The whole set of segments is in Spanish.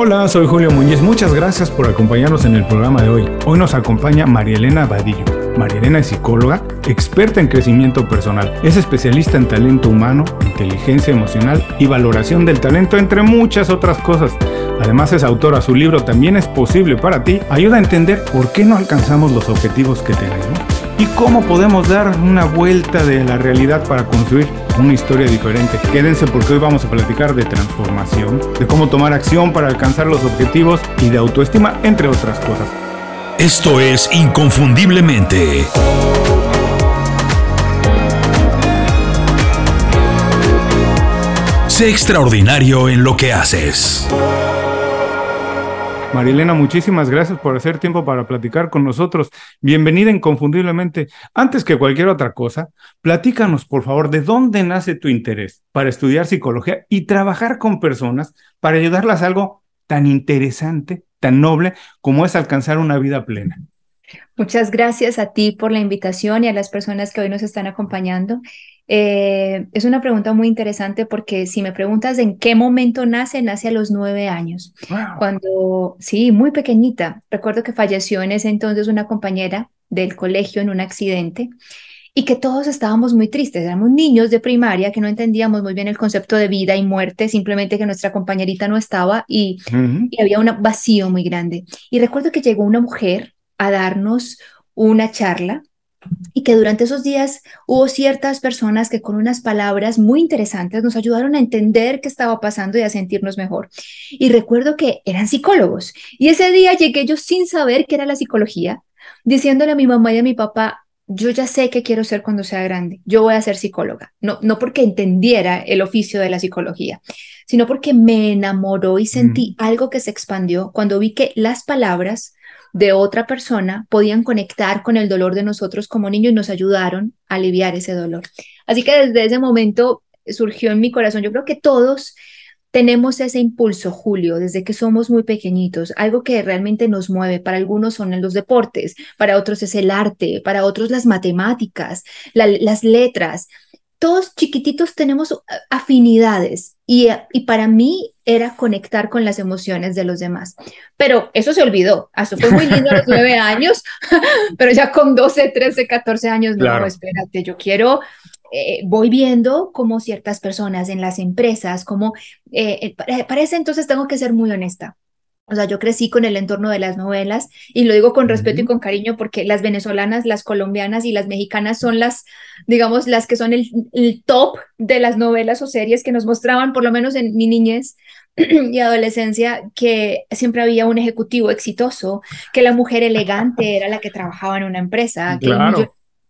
Hola, soy Julio Muñiz. Muchas gracias por acompañarnos en el programa de hoy. Hoy nos acompaña María Elena Vadillo. María Elena es psicóloga, experta en crecimiento personal. Es especialista en talento humano, inteligencia emocional y valoración del talento, entre muchas otras cosas. Además es autora, su libro También es posible para ti, ayuda a entender por qué no alcanzamos los objetivos que tenemos y cómo podemos dar una vuelta de la realidad para construir una historia diferente. Quédense porque hoy vamos a platicar de transformación, de cómo tomar acción para alcanzar los objetivos y de autoestima, entre otras cosas. Esto es Inconfundiblemente. Sé extraordinario en lo que haces. Marilena, muchísimas gracias por hacer tiempo para platicar con nosotros. Bienvenida inconfundiblemente. Antes que cualquier otra cosa, platícanos, por favor, de dónde nace tu interés para estudiar psicología y trabajar con personas para ayudarlas a algo tan interesante, tan noble como es alcanzar una vida plena. Muchas gracias a ti por la invitación y a las personas que hoy nos están acompañando. Eh, es una pregunta muy interesante porque si me preguntas en qué momento nace, nace a los nueve años. Cuando, sí, muy pequeñita. Recuerdo que falleció en ese entonces una compañera del colegio en un accidente y que todos estábamos muy tristes. Éramos niños de primaria que no entendíamos muy bien el concepto de vida y muerte, simplemente que nuestra compañerita no estaba y, y había un vacío muy grande. Y recuerdo que llegó una mujer a darnos una charla y que durante esos días hubo ciertas personas que con unas palabras muy interesantes nos ayudaron a entender qué estaba pasando y a sentirnos mejor. Y recuerdo que eran psicólogos. Y ese día llegué yo sin saber qué era la psicología, diciéndole a mi mamá y a mi papá, yo ya sé qué quiero ser cuando sea grande, yo voy a ser psicóloga, no, no porque entendiera el oficio de la psicología, sino porque me enamoró y sentí algo que se expandió cuando vi que las palabras de otra persona podían conectar con el dolor de nosotros como niños y nos ayudaron a aliviar ese dolor. Así que desde ese momento surgió en mi corazón, yo creo que todos tenemos ese impulso, Julio, desde que somos muy pequeñitos, algo que realmente nos mueve. Para algunos son los deportes, para otros es el arte, para otros las matemáticas, las letras todos chiquititos tenemos afinidades y, y, para mí era conectar con las emociones de los demás. Pero eso se olvidó. Eso fue muy lindo a los nueve años, pero ya con 12, 13, 14 años, no, espérate, yo quiero, eh, voy viendo como ciertas personas en las empresas, como, eh, eh para ese entonces tengo que ser muy honesta. O sea, yo crecí con el entorno de las novelas y lo digo con respeto y con cariño porque las venezolanas, las colombianas y las mexicanas son las, digamos, las que son el, top de las novelas o series que nos mostraban, por lo menos en mi niñez y adolescencia, que siempre había un ejecutivo exitoso, que la mujer elegante era la que trabajaba en una empresa, que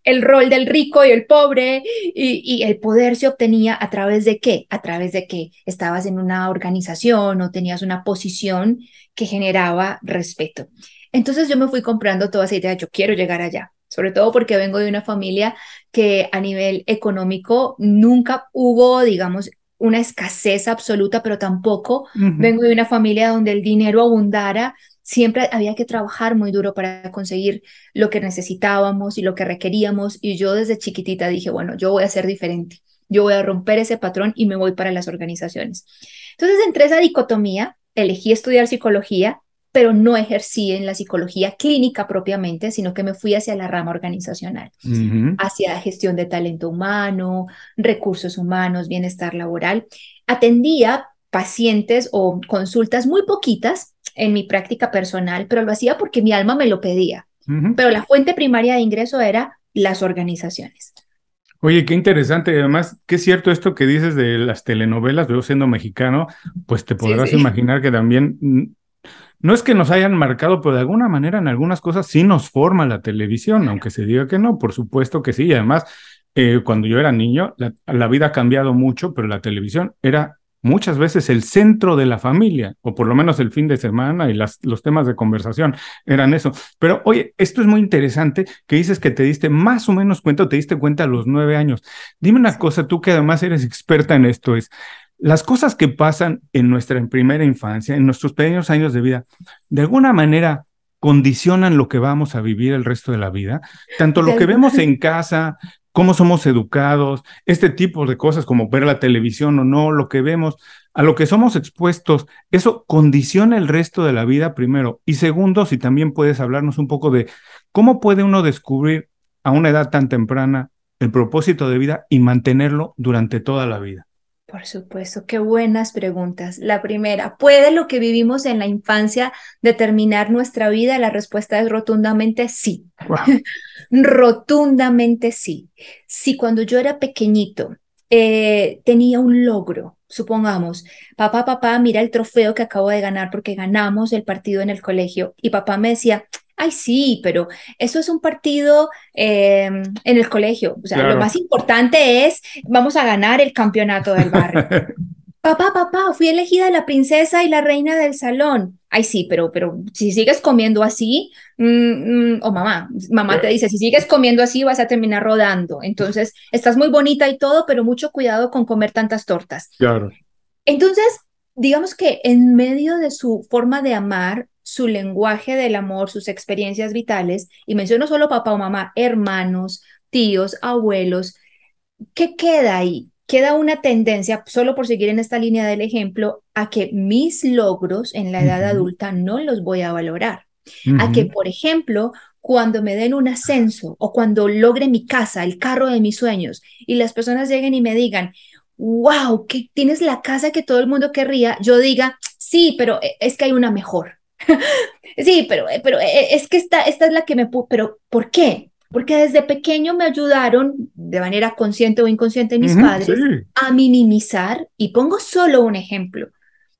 el rol del rico y el pobre y, el poder se obtenía a través de qué? A través de que estabas en una organización o tenías una posición que generaba respeto. Entonces yo me fui comprando toda esa idea, yo quiero llegar allá, sobre todo porque vengo de una familia que a nivel económico nunca hubo, digamos, una escasez absoluta, pero tampoco vengo de una familia donde el dinero abundara siempre había que trabajar muy duro para conseguir lo que necesitábamos y lo que requeríamos. Y yo desde chiquitita dije, bueno, yo voy a ser diferente, yo voy a romper ese patrón y me voy para las organizaciones. Entonces, entre esa dicotomía, elegí estudiar psicología, pero no ejercí en la psicología clínica propiamente, sino que me fui hacia la rama organizacional, hacia gestión de talento humano, recursos humanos, bienestar laboral. Atendía pacientes o consultas muy poquitas en mi práctica personal, pero lo hacía porque mi alma me lo pedía. Pero la fuente primaria de ingreso era las organizaciones. Oye, qué interesante. Además, qué cierto esto que dices de las telenovelas. Yo siendo mexicano, pues te podrás imaginar que también no es que nos hayan marcado, pero de alguna manera en algunas cosas sí nos forma la televisión, aunque se diga que no, por supuesto que sí. Y además, eh, cuando yo era niño, la, vida ha cambiado mucho, pero la televisión era muchas veces el centro de la familia, o por lo menos el fin de semana y las, los temas de conversación eran eso. Pero oye, esto es muy interesante que dices que te diste más o menos cuenta o te diste cuenta a los nueve años. Dime una cosa, tú que además eres experta en esto, es las cosas que pasan en nuestra primera infancia, en nuestros pequeños años de vida, de alguna manera condicionan lo que vamos a vivir el resto de la vida, tanto lo que vemos en casa, cómo somos educados, este tipo de cosas como ver la televisión o no, lo que vemos, a lo que somos expuestos, eso condiciona el resto de la vida primero. Y segundo, si también puedes hablarnos un poco de cómo puede uno descubrir a una edad tan temprana el propósito de vida y mantenerlo durante toda la vida. Por supuesto, qué buenas preguntas. La primera, ¿puede lo que vivimos en la infancia determinar nuestra vida? La respuesta es rotundamente sí. rotundamente sí. Si cuando yo era pequeñito eh, tenía un logro, supongamos, papá, papá, mira el trofeo que acabo de ganar porque ganamos el partido en el colegio y papá me decía, ay, sí, pero eso es un partido em, en el colegio. O sea, lo más importante es, vamos a ganar el campeonato del barrio. papá, papá, fui elegida la princesa y la reina del salón. Ay, sí, pero, pero si sigues comiendo así, mm, mm, o mamá, mamá te dice, si sigues comiendo así vas a terminar rodando. Entonces, estás muy bonita y todo, pero mucho cuidado con comer tantas tortas. Claro. Entonces, digamos que en medio de su forma de amar, su lenguaje del amor, sus experiencias vitales, y menciono solo papá o mamá, hermanos, tíos, abuelos, ¿qué queda ahí? Queda una tendencia, solo por seguir en esta línea del ejemplo, a que mis logros en la edad adulta no los voy a valorar. A que, por ejemplo, cuando me den un ascenso o cuando logre mi casa, el carro de mis sueños, y las personas lleguen y me digan, wow, que tienes la casa que todo el mundo querría, yo diga, sí, pero eh, es que hay una mejor. Sí, pero, eh, pero eh, es que esta, esta es la que me... Pero, ¿por qué? Porque desde pequeño me ayudaron, de manera consciente o inconsciente, mis padres, a minimizar, y pongo solo un ejemplo,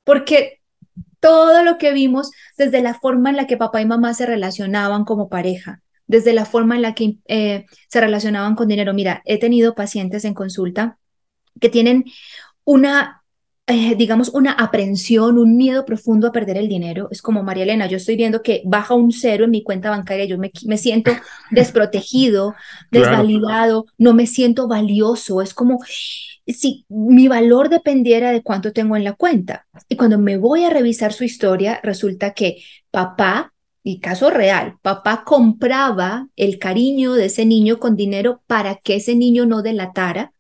porque todo lo que vimos desde la forma en la que papá y mamá se relacionaban como pareja, desde la forma en la que eh, se relacionaban con dinero. Mira, he tenido pacientes en consulta que tienen una eh, digamos, una aprensión, un miedo profundo a perder el dinero. Es como, María Elena, yo estoy viendo que baja un cero en mi cuenta bancaria, yo me, me siento desprotegido, desvalidado, no me siento valioso. Es como si mi valor dependiera de cuánto tengo en la cuenta. Y cuando me voy a revisar su historia, resulta que papá, y caso real, papá compraba el cariño de ese niño con dinero para que ese niño no delatara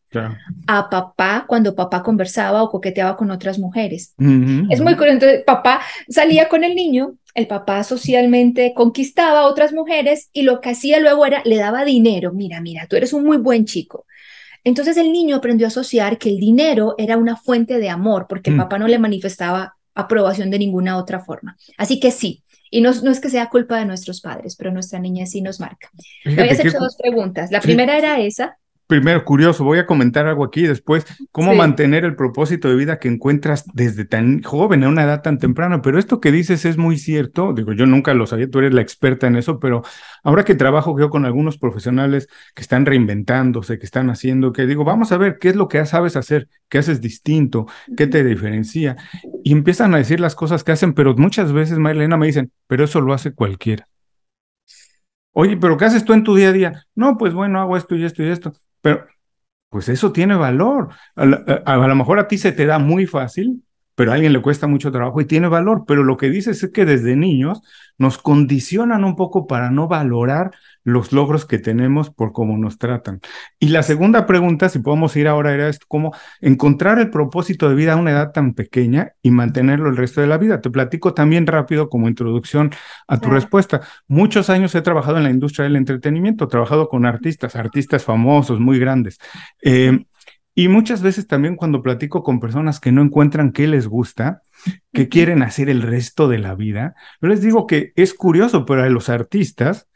a papá cuando papá conversaba o coqueteaba con otras mujeres. Es muy curioso. Entonces, papá salía con el niño, el papá socialmente conquistaba a otras mujeres y lo que hacía luego era le daba dinero. Mira, mira, tú eres un muy buen chico. Entonces el niño aprendió a asociar que el dinero era una fuente de amor porque el mm. papá no le manifestaba aprobación de ninguna otra forma. Así que sí, y no, no, es que sea culpa de nuestros padres, pero nuestra niña sí nos marca. Me habías hecho dos preguntas. La primera era esa primero, curioso, voy a comentar algo aquí después, cómo mantener el propósito de vida que encuentras desde tan joven, a una edad tan temprana, pero esto que dices es muy cierto, digo, yo nunca lo sabía, tú eres la experta en eso, pero ahora que trabajo yo con algunos profesionales que están reinventándose, que están haciendo, que digo, vamos a ver qué es lo que sabes hacer, qué haces distinto, qué te diferencia, y empiezan a decir las cosas que hacen, pero muchas veces, Marilena, me dicen, pero eso lo hace cualquiera. Oye, pero ¿qué haces tú en tu día a día? No, pues bueno, hago esto y esto y esto. Pero, pues eso tiene valor. A, lo mejor a ti se te da muy fácil, pero a alguien le cuesta mucho trabajo y tiene valor. Pero lo que dices es que desde niños nos condicionan un poco para no valorar los logros que tenemos por cómo nos tratan. Y la segunda pregunta, si podemos ir ahora, era esto, cómo encontrar el propósito de vida a una edad tan pequeña y mantenerlo el resto de la vida. Te platico también rápido como introducción a tu respuesta. Muchos años he trabajado en la industria del entretenimiento, he trabajado con artistas, artistas famosos, muy grandes. Eh, y muchas veces también cuando platico con personas que no encuentran qué les gusta, que quieren hacer el resto de la vida, yo les digo que es curioso, pero a los artistas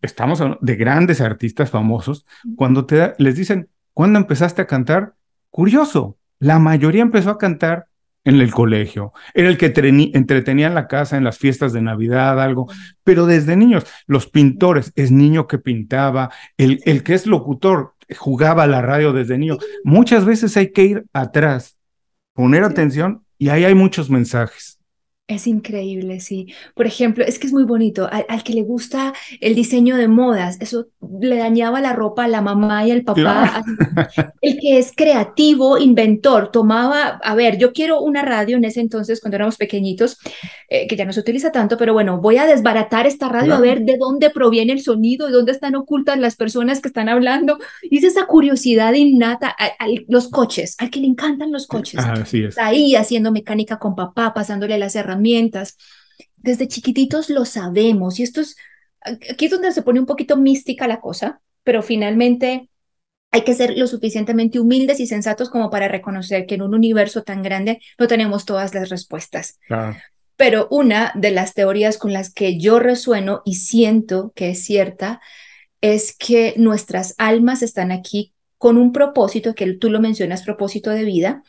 estamos de grandes artistas famosos, cuando te les dicen, ¿cuándo empezaste a cantar? Curioso, la mayoría empezó a cantar en el colegio, era el que entretenía en la casa, en las fiestas de Navidad, algo, pero desde niños, los pintores, es niño que pintaba, el, el que es locutor, jugaba la radio desde niño. Muchas veces hay que ir atrás, poner atención y ahí hay muchos mensajes. Es increíble, sí. Por ejemplo, es que es muy bonito. Al, que le gusta el diseño de modas, eso le dañaba la ropa a la mamá y al papá. El que es creativo, inventor, tomaba, a ver, yo quiero una radio en ese entonces, cuando éramos pequeñitos, eh, que ya no se utiliza tanto, pero bueno, voy a desbaratar esta radio a ver de dónde proviene el sonido y dónde están ocultas las personas que están hablando. Y es esa curiosidad innata a, los coches, al que le encantan los coches. Así es. Ahí haciendo mecánica con papá, pasándole las herramientas. Desde chiquititos lo sabemos y esto es, aquí es donde se pone un poquito mística la cosa, pero finalmente hay que ser lo suficientemente humildes y sensatos como para reconocer que en un universo tan grande no tenemos todas las respuestas. Pero una de las teorías con las que yo resueno y siento que es cierta es que nuestras almas están aquí con un propósito, que tú lo mencionas, propósito de vida,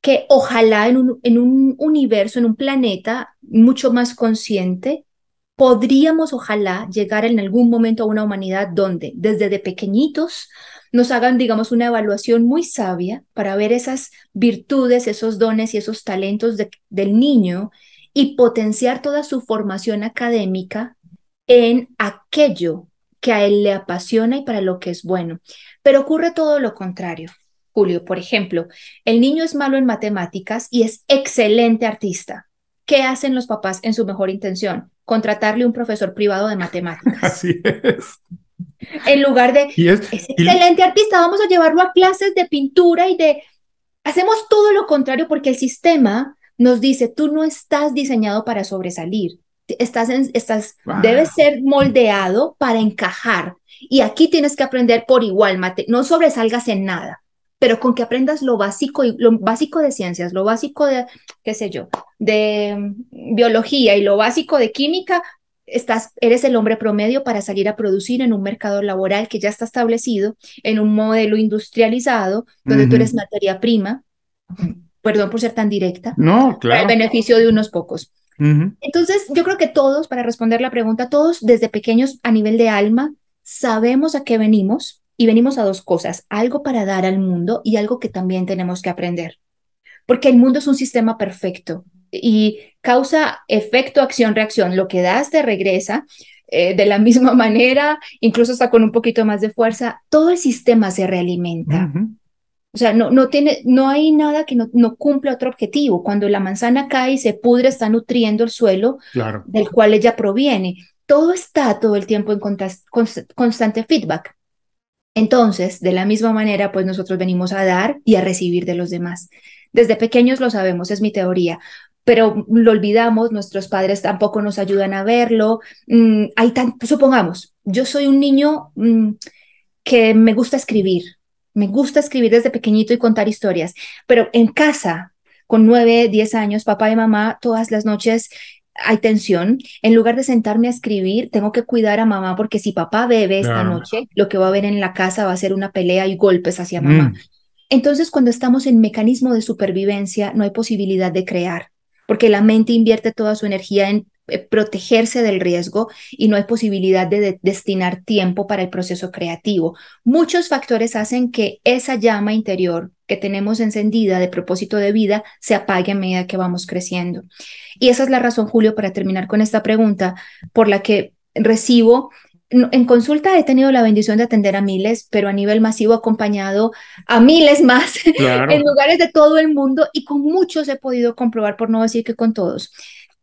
que ojalá en un, en un universo, en un planeta mucho más consciente, podríamos ojalá llegar en algún momento a una humanidad donde desde de pequeñitos nos hagan, digamos, una evaluación muy sabia para ver esas virtudes, esos dones y esos talentos del niño y potenciar toda su formación académica en aquello que a él le apasiona y para lo que es bueno. Pero ocurre todo lo contrario. Julio, por ejemplo, el niño es malo en matemáticas y es excelente artista. ¿Qué hacen los papás en su mejor intención? Contratarle un profesor privado de matemáticas. Así es. En lugar de, es, excelente artista, vamos a llevarlo a clases de pintura y de... Hacemos todo lo contrario porque el sistema nos dice, tú no estás diseñado para sobresalir, estás, en, estás debes ser moldeado para encajar. Y aquí tienes que aprender por igual, mate, no sobresalgas en nada, pero con que aprendas lo básico, lo básico de ciencias, lo básico de, qué sé yo, de mm, biología y lo básico de química, estás, eres el hombre promedio para salir a producir en un mercado laboral que ya está establecido, en un modelo industrializado, donde tú eres materia prima, perdón por ser tan directa, no, claro. para el beneficio de unos pocos. Entonces, yo creo que todos, para responder la pregunta, todos desde pequeños a nivel de alma, sabemos a qué venimos y venimos a dos cosas, algo para dar al mundo y algo que también tenemos que aprender. Porque el mundo es un sistema perfecto y causa efecto, acción, reacción. Lo que das te regresa eh, de la misma manera, incluso hasta con un poquito más de fuerza. Todo el sistema se realimenta. O sea, no, no, tiene, no hay nada que no, no cumple otro objetivo. Cuando la manzana cae y se pudre, está nutriendo el suelo del cual ella proviene. Todo está todo el tiempo en constante feedback. Entonces, de la misma manera, pues nosotros venimos a dar y a recibir de los demás. Desde pequeños lo sabemos, es mi teoría pero lo olvidamos, nuestros padres tampoco nos ayudan a verlo. Mm, hay tan, supongamos, yo soy un niño mm, que me gusta escribir, me gusta escribir desde pequeñito y contar historias, pero en casa, con nueve, diez años, papá y mamá, todas las noches hay tensión. En lugar de sentarme a escribir, tengo que cuidar a mamá porque si papá bebe esta noche, lo que va a ver en la casa va a ser una pelea y golpes hacia mamá. Mm. Entonces, cuando estamos en mecanismo de supervivencia, no hay posibilidad de crear porque la mente invierte toda su energía en eh, protegerse del riesgo y no hay posibilidad de, destinar tiempo para el proceso creativo. Muchos factores hacen que esa llama interior que tenemos encendida de propósito de vida se apague a medida que vamos creciendo. Y esa es la razón, Julio, para terminar con esta pregunta, por la que recibo en consulta he tenido la bendición de atender a miles, pero a nivel masivo acompañado a miles más en lugares de todo el mundo y con muchos he podido comprobar, por no decir que con todos,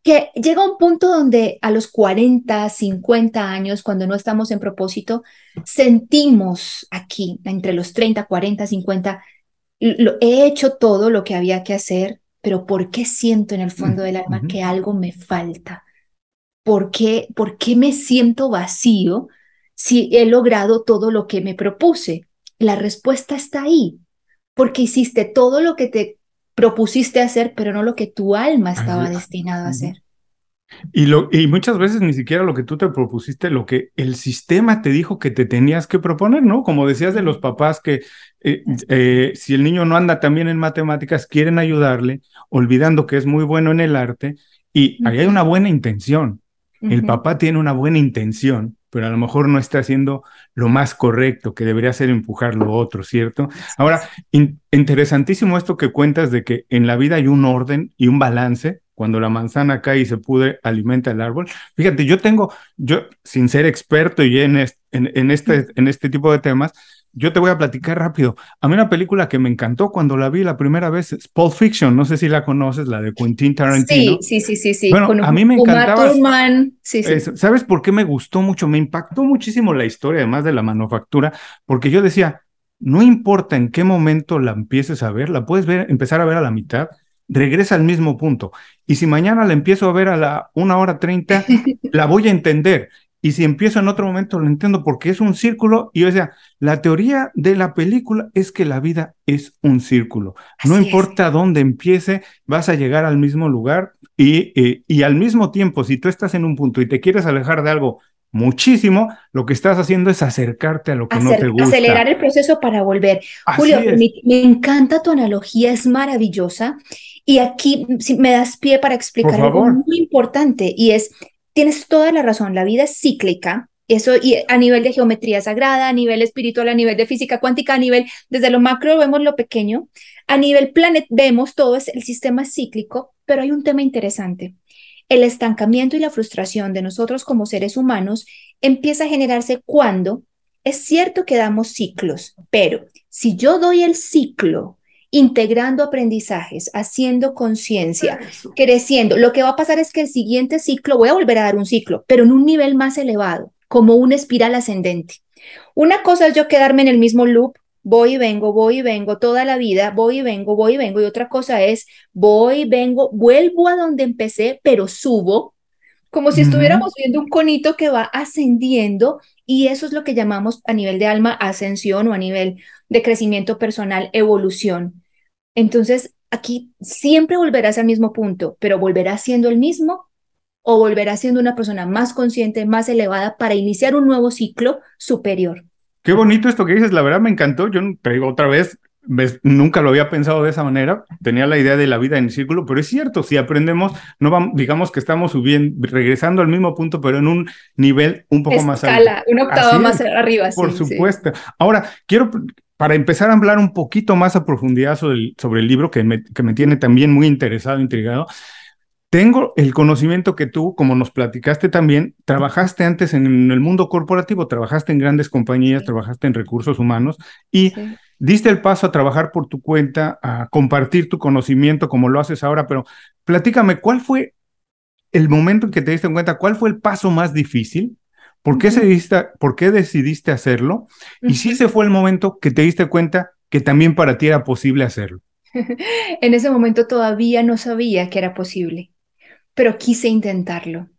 que llega un punto donde a los 40, 50 años, cuando no estamos en propósito, sentimos aquí, entre los 30, 40, 50, lo, he hecho todo lo que había que hacer, pero ¿por qué siento en el fondo del alma que algo me falta? ¿por qué, ¿por qué me siento vacío si he logrado todo lo que me propuse? La respuesta está ahí, porque hiciste todo lo que te propusiste hacer, pero no lo que tu alma estaba destinado a hacer. Y, lo, y muchas veces ni siquiera lo que tú te propusiste, lo que el sistema te dijo que te tenías que proponer, ¿no? Como decías de los papás que eh, eh, si el niño no anda también en matemáticas, quieren ayudarle, olvidando que es muy bueno en el arte, y ahí hay una buena intención, el papá tiene una buena intención, pero a lo mejor no está haciendo lo más correcto, que debería ser empujar lo otro, ¿cierto? Ahora, interesantísimo esto que cuentas de que en la vida hay un orden y un balance. Cuando la manzana cae y se pudre, alimenta el árbol. Fíjate, yo tengo, yo sin ser experto y en, en, este, en este tipo de temas, yo te voy a platicar rápido. A mí una película que me encantó cuando la vi la primera vez es Pulp Fiction, no sé si la conoces, la de Quentin Tarantino. Sí, sí, sí, sí. Bueno, a mí me encantaba. Sí, sí. ¿Sabes por qué me gustó mucho? Me impactó muchísimo la historia, además de la manufactura, porque yo decía, no importa en qué momento la empieces a ver, la puedes ver, empezar a ver a la mitad, regresa al mismo punto. Y si mañana la empiezo a ver a la una hora treinta, la voy a entender. Y si empiezo en otro momento, lo entiendo porque es un círculo. Y o sea, la teoría de la película es que la vida es un círculo. no importa dónde empiece, vas a llegar al mismo lugar. Y, eh, y al mismo tiempo, si tú estás en un punto y te quieres alejar de algo muchísimo, lo que estás haciendo es acercarte a lo que no te gusta. Acelerar el proceso para volver. Julio, me, encanta tu analogía, es maravillosa. Y aquí me das pie para explicar algo muy importante y es tienes toda la razón, la vida es cíclica, eso y a nivel de geometría sagrada, a nivel espiritual, a nivel de física cuántica, a nivel, desde lo macro vemos lo pequeño, a nivel planet vemos todo es, el sistema cíclico, pero hay un tema interesante. El estancamiento y la frustración de nosotros como seres humanos empieza a generarse cuando es cierto que damos ciclos, pero si yo doy el ciclo integrando aprendizajes, haciendo conciencia, creciendo. Lo que va a pasar es que el siguiente ciclo, voy a volver a dar un ciclo, pero en un nivel más elevado, como una espiral ascendente. Una cosa es yo quedarme en el mismo loop, voy y vengo, voy y vengo toda la vida, voy y vengo, voy y vengo, y otra cosa es voy, y vengo, vuelvo a donde empecé, pero subo, como si estuviéramos viendo un conito que va ascendiendo y eso es lo que llamamos a nivel de alma ascensión o a nivel de crecimiento personal, evolución. Entonces, aquí siempre volverás al mismo punto, pero volverás siendo el mismo o volverás siendo una persona más consciente, más elevada para iniciar un nuevo ciclo superior. Qué bonito esto que dices, la verdad me encantó. Yo te digo otra vez, nunca lo había pensado de esa manera. Tenía la idea de la vida en el círculo, pero es cierto, si aprendemos, no vamos, digamos que estamos subiendo, regresando al mismo punto, pero en un nivel un poco más alto. Una octava más arriba. Por supuesto. Ahora, quiero para empezar a hablar un poquito más a profundidad sobre el, libro que me, que me tiene también muy interesado, intrigado, tengo el conocimiento que tú, como nos platicaste también, trabajaste antes en el mundo corporativo, trabajaste en grandes compañías, trabajaste en recursos humanos y diste el paso a trabajar por tu cuenta, a compartir tu conocimiento como lo haces ahora, pero platícame, ¿cuál fue el momento en que te diste cuenta, cuál fue el paso más difícil ¿Por qué, decidiste, ¿Por qué decidiste hacerlo? Y si ese fue el momento que te diste cuenta que también para ti era posible hacerlo. en ese momento todavía no sabía que era posible, pero quise intentarlo.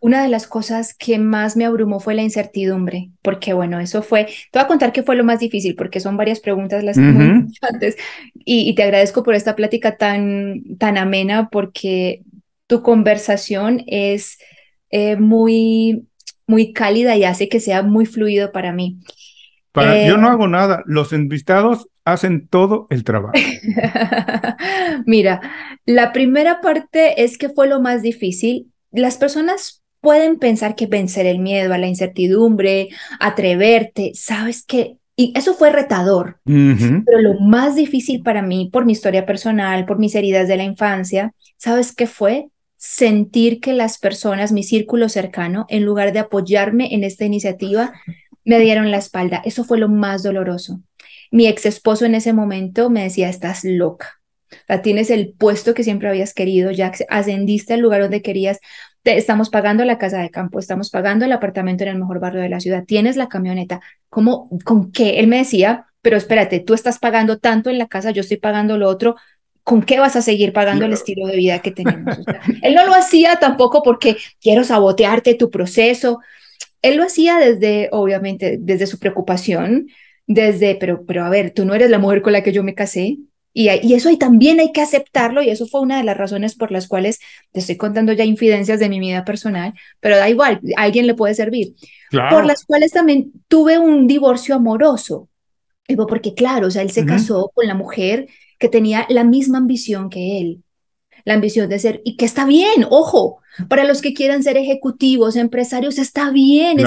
Una de las cosas que más me abrumó fue la incertidumbre, porque bueno, eso fue, te voy a contar qué fue lo más difícil, porque son varias preguntas las que me antes, y, te agradezco por esta plática tan, tan amena, porque tu conversación es eh, muy muy cálida y hace que sea muy fluido para mí. Para, yo no eh, hago nada, los invitados hacen todo el trabajo. Mira, la primera parte es que fue lo más difícil. Las personas pueden pensar que vencer el miedo a la incertidumbre, atreverte, sabes que y eso fue retador, pero lo más difícil para mí, por mi historia personal, por mis heridas de la infancia, ¿sabes qué fue? Sentir que las personas, mi círculo cercano, en lugar de apoyarme en esta iniciativa, me dieron la espalda. Eso fue lo más doloroso. Mi ex esposo en ese momento me decía, estás loca. Ya tienes el puesto que siempre habías querido, ya ascendiste al lugar donde querías, te, estamos pagando la casa de campo, estamos pagando el apartamento en el mejor barrio de la ciudad, tienes la camioneta. ¿Cómo, con qué? Él me decía, pero espérate, tú estás pagando tanto en la casa, yo estoy pagando lo otro, ¿con qué vas a seguir pagando el estilo de vida que tenemos? él no lo hacía tampoco porque quiero sabotearte tu proceso. Él lo hacía desde, obviamente, desde su preocupación, desde, pero, pero a ver, tú no eres la mujer con la que yo me casé. Y, y eso ahí también hay que aceptarlo y eso fue una de las razones por las cuales te estoy contando ya infidencias de mi vida personal, pero da igual, a alguien le puede servir. Por las cuales también tuve un divorcio amoroso. Porque claro, o sea, él se casó con la mujer que tenía la misma ambición que él, la ambición de ser, y que está bien, ojo, para los que quieran ser ejecutivos, empresarios, está bien,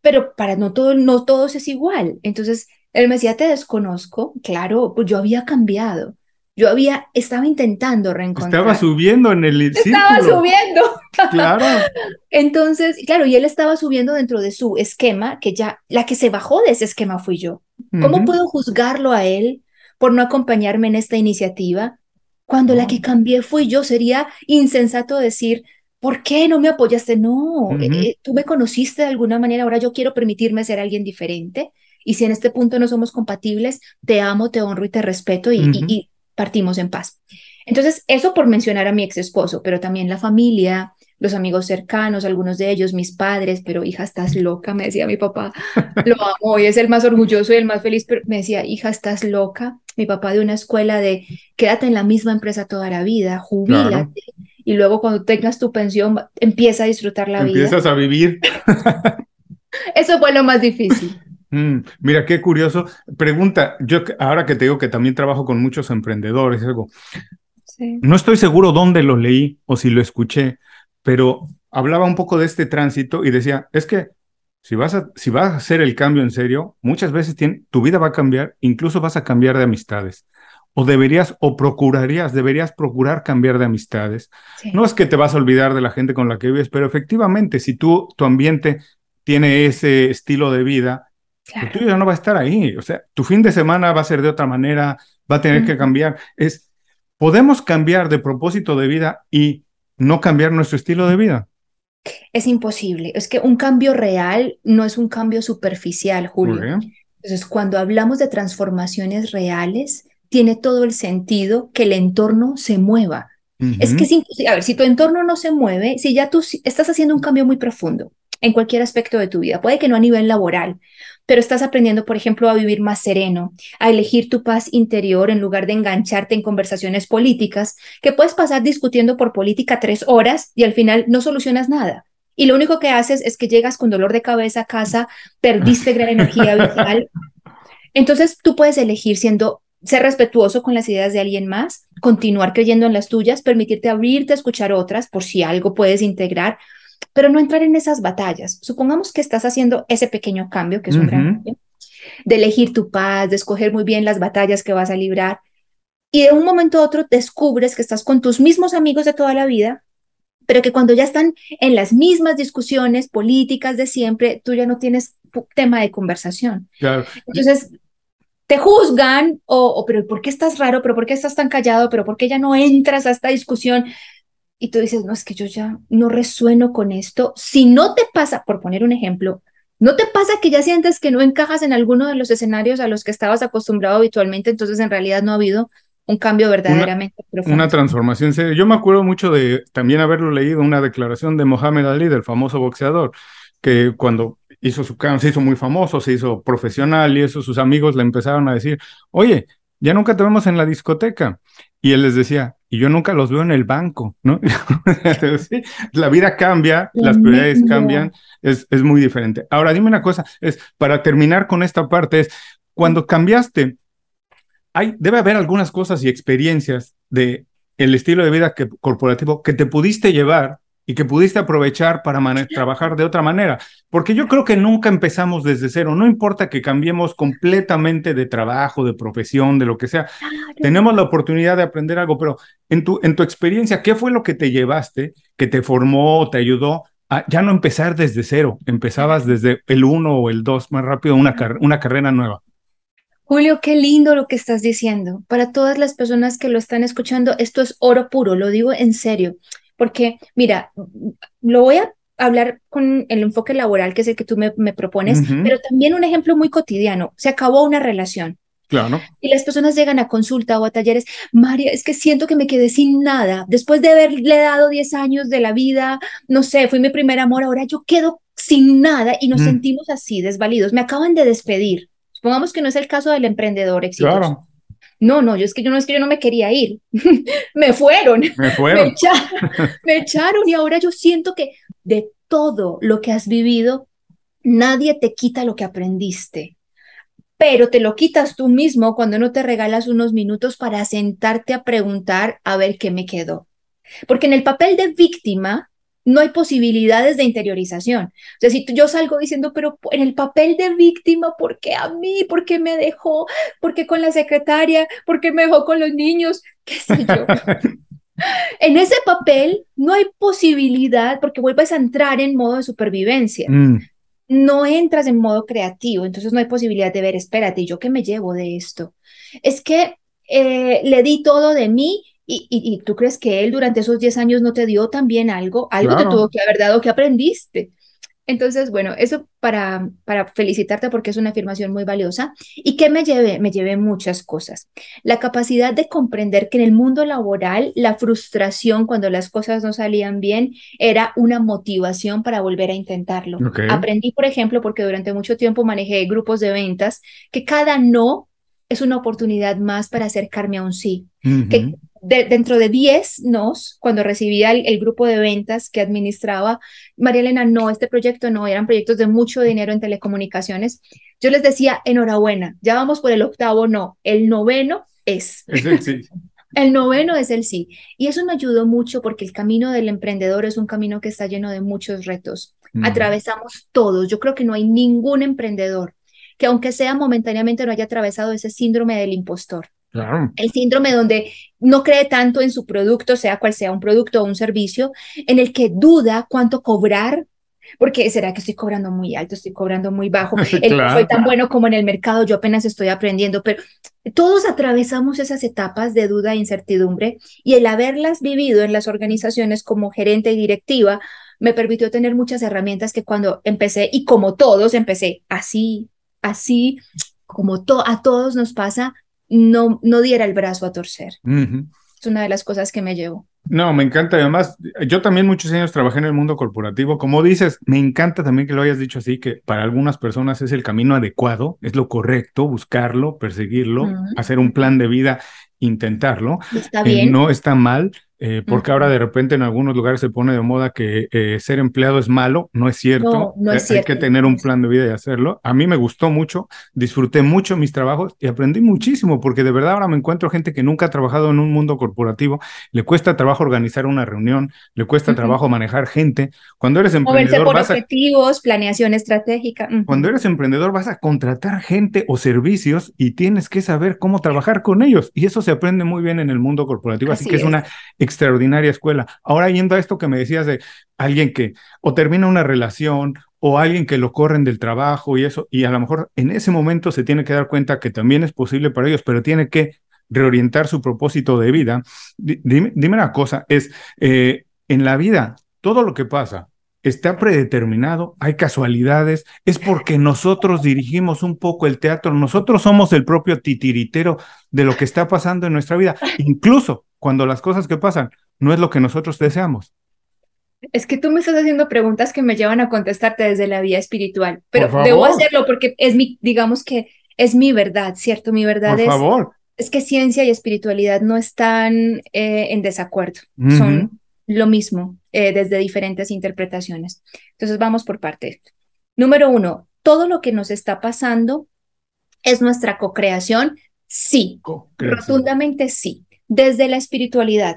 pero para no, todo, no todos es igual. Entonces, él me decía, te desconozco, claro, pues yo había cambiado. Yo había, estaba intentando reencontrar. Estaba subiendo en el círculo. Estaba subiendo. Claro. Entonces, claro, y él estaba subiendo dentro de su esquema, que ya la que se bajó de ese esquema fui yo. ¿Cómo puedo juzgarlo a él por no acompañarme en esta iniciativa? Cuando la que cambié fui yo, sería insensato decir, ¿por qué no me apoyaste? No, eh, eh, tú me conociste de alguna manera, ahora yo quiero permitirme ser alguien diferente. Y si en este punto no somos compatibles, te amo, te honro y te respeto y, partimos en paz. Entonces, eso por mencionar a mi ex esposo, pero también la familia, los amigos cercanos, algunos de ellos, mis padres, pero hija, estás loca, me decía mi papá, lo amo y es el más orgulloso y el más feliz, pero me decía, hija, estás loca. Mi papá de una escuela de quédate en la misma empresa toda la vida, jubílate. Y luego cuando tengas tu pensión, empieza a disfrutar la vida. Empiezas a vivir. Eso fue lo más difícil. Mm, mira, qué curioso. Pregunta, yo ahora que te digo que también trabajo con muchos emprendedores, algo. No estoy seguro dónde lo leí o si lo escuché, pero hablaba un poco de este tránsito y decía, es que si vas a, si vas a hacer el cambio en serio, muchas veces tu vida va a cambiar, incluso vas a cambiar de amistades. O deberías, o procurarías, deberías procurar cambiar de amistades. No es que te vas a olvidar de la gente con la que vives, pero efectivamente, si tú, tu ambiente tiene ese estilo de vida, Claro. El tuyo ya no va a estar ahí. O sea, tu fin de semana va a ser de otra manera, va a tener que cambiar. Es, podemos cambiar de propósito de vida y no cambiar nuestro estilo de vida. Es imposible. Es que un cambio real no es un cambio superficial, Julio. Entonces, cuando hablamos de transformaciones reales, tiene todo el sentido que el entorno se mueva. Es que, si, a ver, si tu entorno no se mueve, si ya tú estás haciendo un cambio muy profundo en cualquier aspecto de tu vida, puede que no a nivel laboral, pero estás aprendiendo, por ejemplo, a vivir más sereno, a elegir tu paz interior en lugar de engancharte en conversaciones políticas, que puedes pasar discutiendo por política tres horas y al final no solucionas nada. Y lo único que haces es que llegas con dolor de cabeza a casa, perdiste gran energía vital. Entonces tú puedes elegir siendo ser respetuoso con las ideas de alguien más, continuar creyendo en las tuyas, permitirte abrirte a escuchar otras por si algo puedes integrar pero no entrar en esas batallas. Supongamos que estás haciendo ese pequeño cambio, que es un gran cambio, de elegir tu paz, de escoger muy bien las batallas que vas a librar, y de un momento a otro descubres que estás con tus mismos amigos de toda la vida, pero que cuando ya están en las mismas discusiones políticas de siempre, tú ya no tienes tema de conversación. Entonces, te juzgan o, o, pero ¿por qué estás raro? ¿Pero por qué estás tan callado? ¿Pero por qué ya no entras a esta discusión? Y tú dices, no, es que yo ya no resueno con esto. Si no te pasa, por poner un ejemplo, ¿no te pasa que ya sientes que no encajas en alguno de los escenarios a los que estabas acostumbrado habitualmente? Entonces, en realidad no ha habido un cambio verdaderamente una, profundo. Una transformación. Yo me acuerdo mucho de también haberlo leído, una declaración de Mohamed Ali, del famoso boxeador, que cuando hizo su cambio, se hizo muy famoso, se hizo profesional y eso, sus amigos le empezaron a decir, oye, ya nunca te vemos en la discoteca. Y él les decía, y yo nunca los veo en el banco, ¿no? la vida cambia, las prioridades cambian, es, es muy diferente. Ahora, dime una cosa, es para terminar con esta parte, es cuando cambiaste, hay, debe haber algunas cosas y experiencias de el estilo de vida que, corporativo que te pudiste llevar y que pudiste aprovechar para trabajar de otra manera. Porque yo creo que nunca empezamos desde cero, no importa que cambiemos completamente de trabajo, de profesión, de lo que sea, tenemos la oportunidad de aprender algo, pero en tu, en tu experiencia, ¿qué fue lo que te llevaste, que te formó, te ayudó a ya no empezar desde cero, empezabas desde el uno o el dos más rápido, una, una carrera nueva? Julio, qué lindo lo que estás diciendo. Para todas las personas que lo están escuchando, esto es oro puro, lo digo en serio. Porque, mira, lo voy a hablar con el enfoque laboral, que es el que tú me, propones, pero también un ejemplo muy cotidiano. Se acabó una relación. Claro. Y las personas llegan a consulta o a talleres, María, es que siento que me quedé sin nada. Después de haberle dado 10 años de la vida, no sé, fui mi primer amor, ahora yo quedo sin nada y nos mm. sentimos así, desvalidos. Me acaban de despedir. Supongamos que no es el caso del emprendedor exitoso. Claro. No, no, yo es que yo no es que yo no me quería ir. me fueron. Me fueron. Me echaron, y ahora yo siento que de todo lo que has vivido, nadie te quita lo que aprendiste. Pero te lo quitas tú mismo cuando no te regalas unos minutos para sentarte a preguntar a ver qué me quedó. Porque en el papel de víctima, no hay posibilidades de interiorización. O sea, si yo salgo diciendo, pero en el papel de víctima, ¿por qué a mí? ¿Por qué me dejó? ¿Por qué con la secretaria? ¿Por qué me dejó con los niños? ¿Qué sé yo? En ese papel no hay posibilidad porque vuelves a entrar en modo de supervivencia. Mm. No entras en modo creativo, entonces no hay posibilidad de ver, espérate, ¿yo qué me llevo de esto? Es que eh, le di todo de mí y, y, tú crees que él durante esos 10 años no te dio también algo, algo te tuvo que haber dado que aprendiste. Entonces, bueno, eso para, para felicitarte porque es una afirmación muy valiosa. ¿Y qué me llevé? Me llevé muchas cosas. La capacidad de comprender que en el mundo laboral la frustración cuando las cosas no salían bien era una motivación para volver a intentarlo. Aprendí, por ejemplo, porque durante mucho tiempo manejé grupos de ventas, que cada no es una oportunidad más para acercarme a un sí. Que dentro de 10 nos, cuando recibía el, grupo de ventas que administraba, María Elena, no, este proyecto no, eran proyectos de mucho dinero en telecomunicaciones. Yo les decía, enhorabuena, ya vamos por el octavo no, el noveno es. Es el sí. El noveno es el sí. Y eso me ayudó mucho porque el camino del emprendedor es un camino que está lleno de muchos retos. Atravesamos todos. Yo creo que no hay ningún emprendedor que aunque sea momentáneamente no haya atravesado ese síndrome del impostor. El síndrome donde no cree tanto en su producto, sea cual sea un producto o un servicio, en el que duda cuánto cobrar, porque será que estoy cobrando muy alto, estoy cobrando muy bajo, soy tan bueno como en el mercado, yo apenas estoy aprendiendo, pero todos atravesamos esas etapas de duda e incertidumbre y el haberlas vivido en las organizaciones como gerente y directiva me permitió tener muchas herramientas que cuando empecé, y como todos empecé así, así como a todos nos pasa, no, no diera el brazo a torcer. Es una de las cosas que me llevo. No, me encanta. Además, yo también muchos años trabajé en el mundo corporativo. Como dices, me encanta también que lo hayas dicho así, que para algunas personas es el camino adecuado, es lo correcto, buscarlo, perseguirlo, hacer un plan de vida, intentarlo. Está bien. no está mal. Eh, porque ahora de repente en algunos lugares se pone de moda que eh, ser empleado es malo, no es cierto. No, es cierto. Hay que tener un plan de vida y hacerlo. A mí me gustó mucho, disfruté mucho mis trabajos y aprendí muchísimo, porque de verdad ahora me encuentro gente que nunca ha trabajado en un mundo corporativo, le cuesta trabajo organizar una reunión, le cuesta trabajo manejar gente. Cuando eres emprendedor... por objetivos, planeación estratégica. Cuando eres emprendedor vas a contratar gente o servicios y tienes que saber cómo trabajar con ellos. Y eso se aprende muy bien en el mundo corporativo, así, que es una extraordinaria escuela. Ahora yendo a esto que me decías de alguien que o termina una relación o alguien que lo corren del trabajo y eso, y a lo mejor en ese momento se tiene que dar cuenta que también es posible para ellos, pero tiene que reorientar su propósito de vida. Dime, una cosa, es eh, en la vida, todo lo que pasa, está predeterminado, hay casualidades, es porque nosotros dirigimos un poco el teatro, nosotros somos el propio titiritero de lo que está pasando en nuestra vida, incluso cuando las cosas que pasan no es lo que nosotros deseamos. Es que tú me estás haciendo preguntas que me llevan a contestarte desde la vía espiritual, pero debo hacerlo porque es mi, digamos que es mi verdad, ¿cierto? Mi verdad Por es, favor. es que ciencia y espiritualidad no están eh, en desacuerdo, son lo mismo eh, desde diferentes interpretaciones. Entonces vamos por partes. Número uno, todo lo que nos está pasando es nuestra co-creación. Sí, rotundamente sí. Desde la espiritualidad,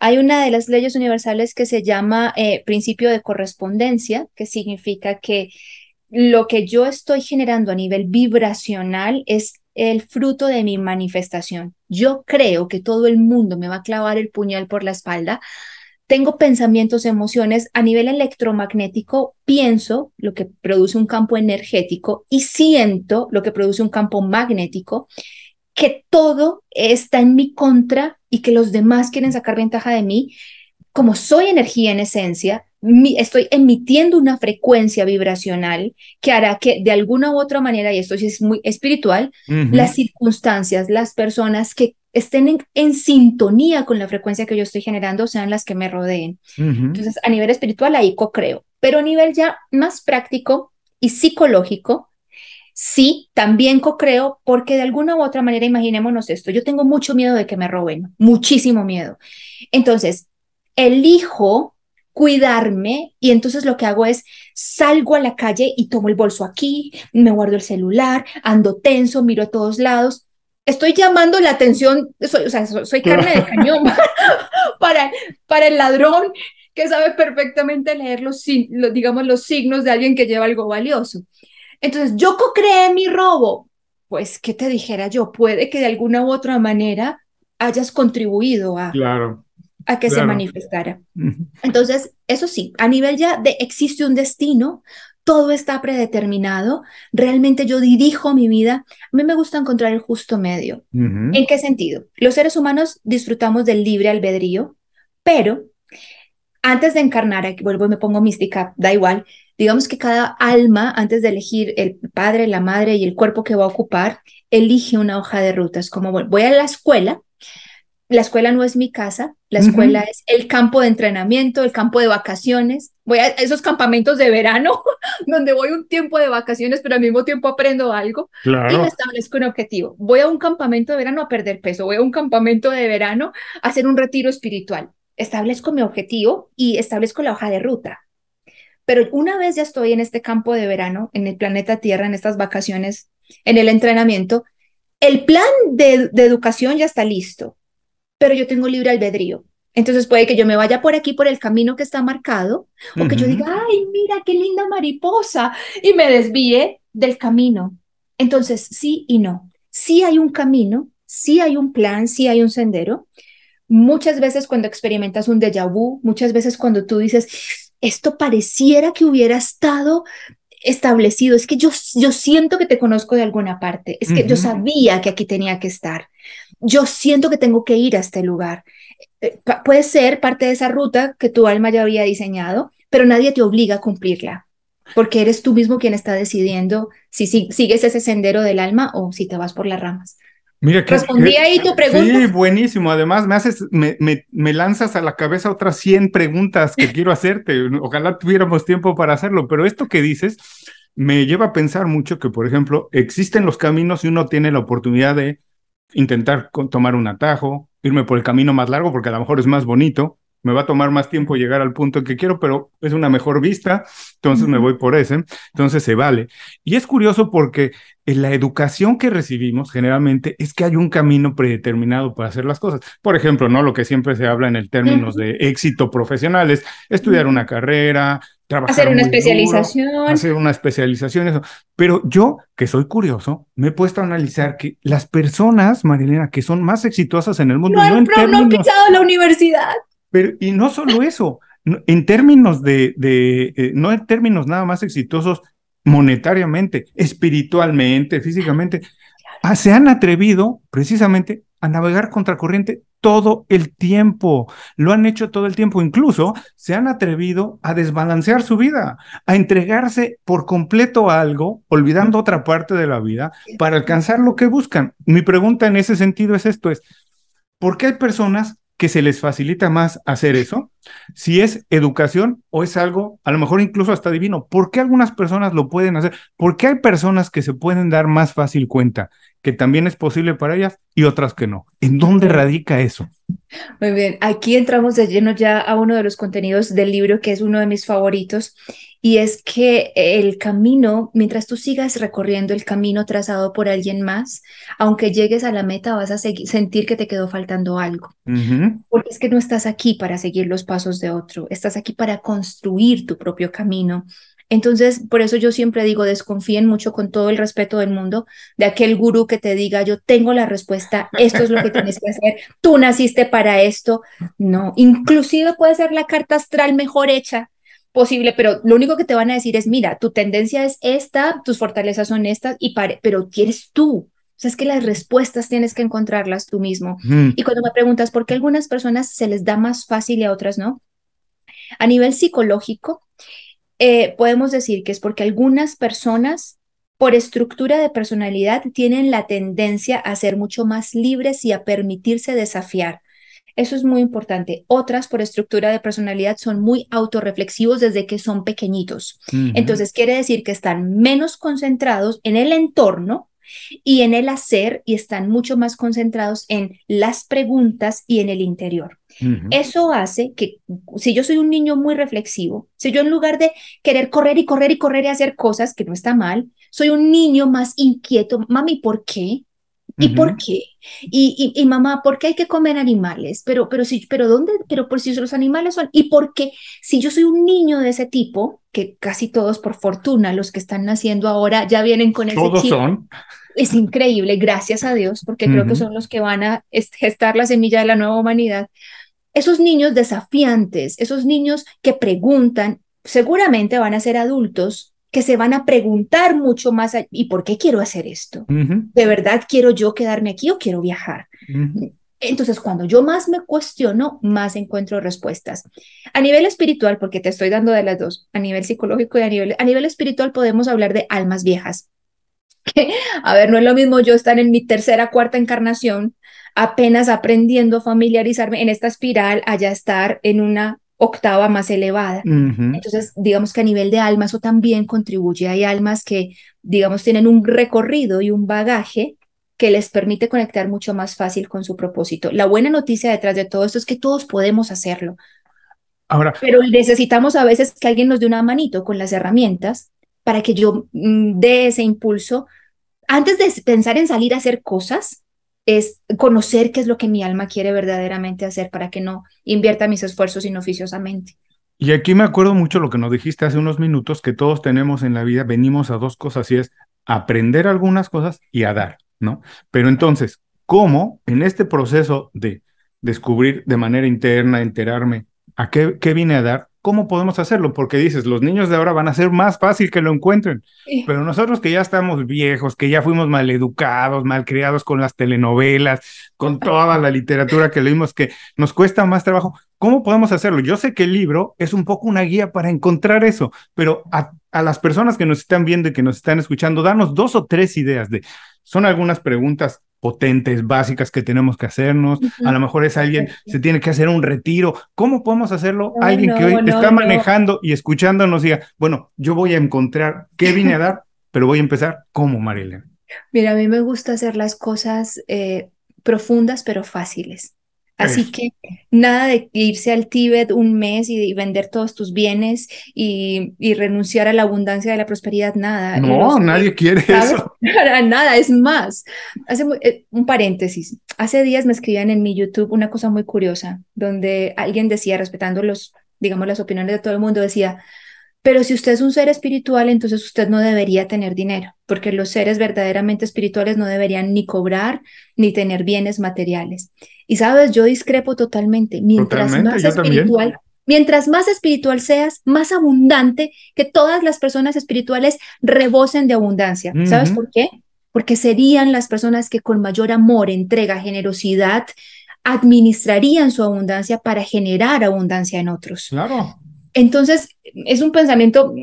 hay una de las leyes universales que se llama eh, principio de correspondencia, que significa que lo que yo estoy generando a nivel vibracional es el fruto de mi manifestación. Yo creo que todo el mundo me va a clavar el puñal por la espalda. Tengo pensamientos, emociones. A nivel electromagnético, pienso lo que produce un campo energético y siento lo que produce un campo magnético, que todo está en mi contra y que los demás quieren sacar ventaja de mí. Como soy energía en esencia, estoy emitiendo una frecuencia vibracional que hará que de alguna u otra manera, y esto sí es muy espiritual, las circunstancias, las personas que estén en, sintonía con la frecuencia que yo estoy generando sean las que me rodeen. Entonces, a nivel espiritual, ahí co-creo, pero a nivel ya más práctico y psicológico, sí, también co-creo, porque de alguna u otra manera, imaginémonos esto, yo tengo mucho miedo de que me roben, muchísimo miedo. Entonces, elijo cuidarme y entonces lo que hago es salgo a la calle y tomo el bolso aquí, me guardo el celular, ando tenso, miro a todos lados estoy llamando la atención, soy, o sea, soy carne de cañón para, para el ladrón que sabe perfectamente leer los, digamos, los signos de alguien que lleva algo valioso. Entonces, yo co-creé mi robo. Pues, ¿qué te dijera yo? Puede que de alguna u otra manera hayas contribuido a, claro. a que se manifestara. Entonces, eso sí, a nivel ya de existe un destino, todo está predeterminado, realmente yo dirijo mi vida, a mí me gusta encontrar el justo medio. ¿En qué sentido? Los seres humanos disfrutamos del libre albedrío, pero antes de encarnar, aquí vuelvo y me pongo mística, da igual, digamos que cada alma, antes de elegir el padre, la madre y el cuerpo que va a ocupar, elige una hoja de ruta. Es como, voy a la escuela, la escuela no es mi casa, la escuela es el campo de entrenamiento, el campo de vacaciones. Voy a esos campamentos de verano donde voy un tiempo de vacaciones, pero al mismo tiempo aprendo algo y me establezco un objetivo. Voy a un campamento de verano a perder peso, voy a un campamento de verano a hacer un retiro espiritual. Establezco mi objetivo y establezco la hoja de ruta. Pero una vez ya estoy en este campo de verano, en el planeta Tierra, en estas vacaciones, en el entrenamiento, el plan de, de educación ya está listo pero yo tengo libre albedrío. Entonces puede que yo me vaya por aquí, por el camino que está marcado, o que yo diga, ay, mira qué linda mariposa, y me desvíe del camino. Entonces, sí y no. Sí hay un camino, sí hay un plan, sí hay un sendero. Muchas veces cuando experimentas un déjà vu, muchas veces cuando tú dices, esto pareciera que hubiera estado establecido, es que yo, yo siento que te conozco de alguna parte, es que yo sabía que aquí tenía que estar yo siento que tengo que ir a este lugar. Eh, puede ser parte de esa ruta que tu alma ya había diseñado, pero nadie te obliga a cumplirla, porque eres tú mismo quien está decidiendo si, sigues ese sendero del alma o si te vas por las ramas. Mira, que, Respondí ahí tu pregunta. Sí, buenísimo. Además, me haces, me, me, lanzas a la cabeza otras 100 preguntas que quiero hacerte. Ojalá tuviéramos tiempo para hacerlo, pero esto que dices me lleva a pensar mucho que, por ejemplo, existen los caminos y uno tiene la oportunidad de intentar tomar un atajo, irme por el camino más largo porque a lo mejor es más bonito, me va a tomar más tiempo llegar al punto que quiero, pero es una mejor vista, entonces me voy por ese, entonces se vale. Y es curioso porque en la educación que recibimos generalmente es que hay un camino predeterminado para hacer las cosas. Por ejemplo, ¿no? Lo que siempre se habla en el términos de éxito profesional es estudiar una carrera, hacer una especialización. hacer una especialización, eso. Pero yo, que soy curioso, me he puesto a analizar que las personas, Marilena, que son más exitosas en el mundo, no, no, han pisado la universidad. Pero, y no solo eso, en términos de, de eh, no en términos nada más exitosos monetariamente, espiritualmente, físicamente, ah, se han atrevido precisamente a navegar contracorriente todo el tiempo, lo han hecho todo el tiempo, incluso se han atrevido a desbalancear su vida, a entregarse por completo a algo, olvidando otra parte de la vida, para alcanzar lo que buscan. Mi pregunta en ese sentido es esto, es, ¿por qué hay personas que se les facilita más hacer eso? Si es educación o es algo, a lo mejor incluso hasta divino, ¿por qué algunas personas lo pueden hacer? ¿Por qué hay personas que se pueden dar más fácil cuenta que también es posible para ellas y otras que no. ¿En dónde radica eso? Muy bien, aquí entramos de lleno ya a uno de los contenidos del libro que es uno de mis favoritos y es que el camino, mientras tú sigas recorriendo el camino trazado por alguien más, aunque llegues a la meta vas a sentir que te quedó faltando algo, porque es que no estás aquí para seguir los pasos de otro, estás aquí para construir tu propio camino entonces, por eso yo siempre digo, desconfíen mucho con todo el respeto del mundo de aquel gurú que te diga, yo tengo la respuesta, esto es lo que tienes que hacer, tú naciste para esto. No, inclusive puede ser la carta astral mejor hecha posible, pero lo único que te van a decir es, mira, tu tendencia es esta, tus fortalezas son estas, y pero quieres tú. O sea, es que las respuestas tienes que encontrarlas tú mismo. Y cuando me preguntas por qué a algunas personas se les da más fácil y a otras no, a nivel psicológico, eh, podemos decir que es porque algunas personas, por estructura de personalidad, tienen la tendencia a ser mucho más libres y a permitirse desafiar. Eso es muy importante. Otras, por estructura de personalidad, son muy autorreflexivos desde que son pequeñitos. Entonces, quiere decir que están menos concentrados en el entorno y en el hacer y están mucho más concentrados en las preguntas y en el interior. Eso hace que si yo soy un niño muy reflexivo, si yo en lugar de querer correr y correr y correr y hacer cosas, que no está mal, soy un niño más inquieto, mami, ¿por qué? ¿Y por qué? Y, y, mamá, ¿por qué hay que comer animales? Pero, pero, si, pero ¿dónde? Pero por si los animales son. ¿Y por qué? Si yo soy un niño de ese tipo, que casi todos, por fortuna, los que están naciendo ahora ya vienen con ese Todos son. Es increíble, gracias a Dios, porque creo que son los que van a gestar la semilla de la nueva humanidad. esos niños desafiantes, esos niños que preguntan, seguramente van a ser adultos que se van a preguntar mucho más, ¿y por qué quiero hacer esto? ¿De verdad quiero yo quedarme aquí o quiero viajar? Entonces, cuando yo más me cuestiono, más encuentro respuestas. A nivel espiritual, porque te estoy dando de las dos, a nivel psicológico y a nivel, a nivel espiritual podemos hablar de almas viejas. a ver, no es lo mismo yo estar en mi tercera, cuarta encarnación, apenas aprendiendo a familiarizarme en esta espiral, allá estar en una octava más elevada. Entonces, digamos que a nivel de alma eso también contribuye. Hay almas que, digamos, tienen un recorrido y un bagaje que les permite conectar mucho más fácil con su propósito. La buena noticia detrás de todo esto es que todos podemos hacerlo. Ahora, pero necesitamos a veces que alguien nos dé una manito con las herramientas para que yo mm, dé ese impulso. Antes de pensar en salir a hacer cosas, es conocer qué es lo que mi alma quiere verdaderamente hacer para que no invierta mis esfuerzos inoficiosamente. Y aquí me acuerdo mucho lo que nos dijiste hace unos minutos, que todos tenemos en la vida, venimos a dos cosas y es aprender algunas cosas y a dar, ¿no? Pero entonces, ¿cómo en este proceso de descubrir de manera interna, enterarme a qué, qué vine a dar, ¿cómo podemos hacerlo? Porque dices, los niños de ahora van a ser más fácil que lo encuentren, pero nosotros que ya estamos viejos, que ya fuimos maleducados, malcriados con las telenovelas, con toda la literatura que leímos, que nos cuesta más trabajo, ¿cómo podemos hacerlo? Yo sé que el libro es un poco una guía para encontrar eso, pero a, a las personas que nos están viendo y que nos están escuchando, danos dos o tres ideas de, son algunas preguntas potentes, básicas que tenemos que hacernos. A lo mejor es alguien, se tiene que hacer un retiro. ¿Cómo podemos hacerlo? alguien que hoy está manejando y escuchándonos diga, bueno, yo voy a encontrar qué vine a dar, pero voy a empezar como Marilyn. Mira, a mí me gusta hacer las cosas eh, profundas pero fáciles. Así que nada de irse al Tíbet un mes y, vender todos tus bienes y, renunciar a la abundancia de la prosperidad, nada. No, nadie quiere eso. Para nada, es más. Hace eh, un paréntesis. Hace días me escribían en mi YouTube una cosa muy curiosa, donde alguien decía, respetando los, digamos, las opiniones de todo el mundo, decía, pero si usted es un ser espiritual, entonces usted no debería tener dinero, porque los seres verdaderamente espirituales no deberían ni cobrar ni tener bienes materiales. Y sabes, yo discrepo totalmente. Mientras más espiritual, mientras más espiritual seas, más abundante que todas las personas espirituales rebosen de abundancia. ¿Sabes por qué? Porque serían las personas que con mayor amor, entrega, generosidad, administrarían su abundancia para generar abundancia en otros. Claro. Entonces, es un pensamiento,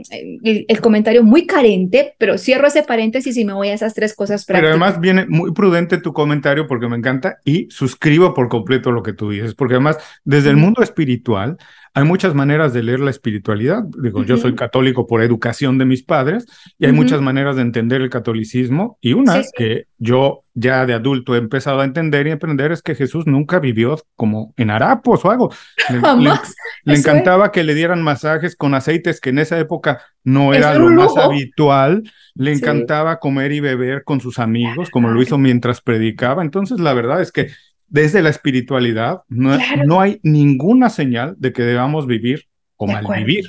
el, comentario muy carente, pero cierro ese paréntesis y me voy a esas tres cosas prácticas. Pero además viene muy prudente tu comentario porque me encanta y suscribo por completo lo que tú dices, porque además desde el mundo espiritual hay muchas maneras de leer la espiritualidad. Digo, yo soy católico por educación de mis padres y hay muchas maneras de entender el catolicismo y una que yo ya de adulto he empezado a entender y aprender es que Jesús nunca vivió como en harapos o algo. Le, encantaba que le dieran masajes con aceites que en esa época no era lo más habitual. Le encantaba comer y beber con sus amigos, como lo hizo mientras predicaba. Entonces, la verdad es que desde la espiritualidad, no, no hay ninguna señal de que debamos vivir o malvivir.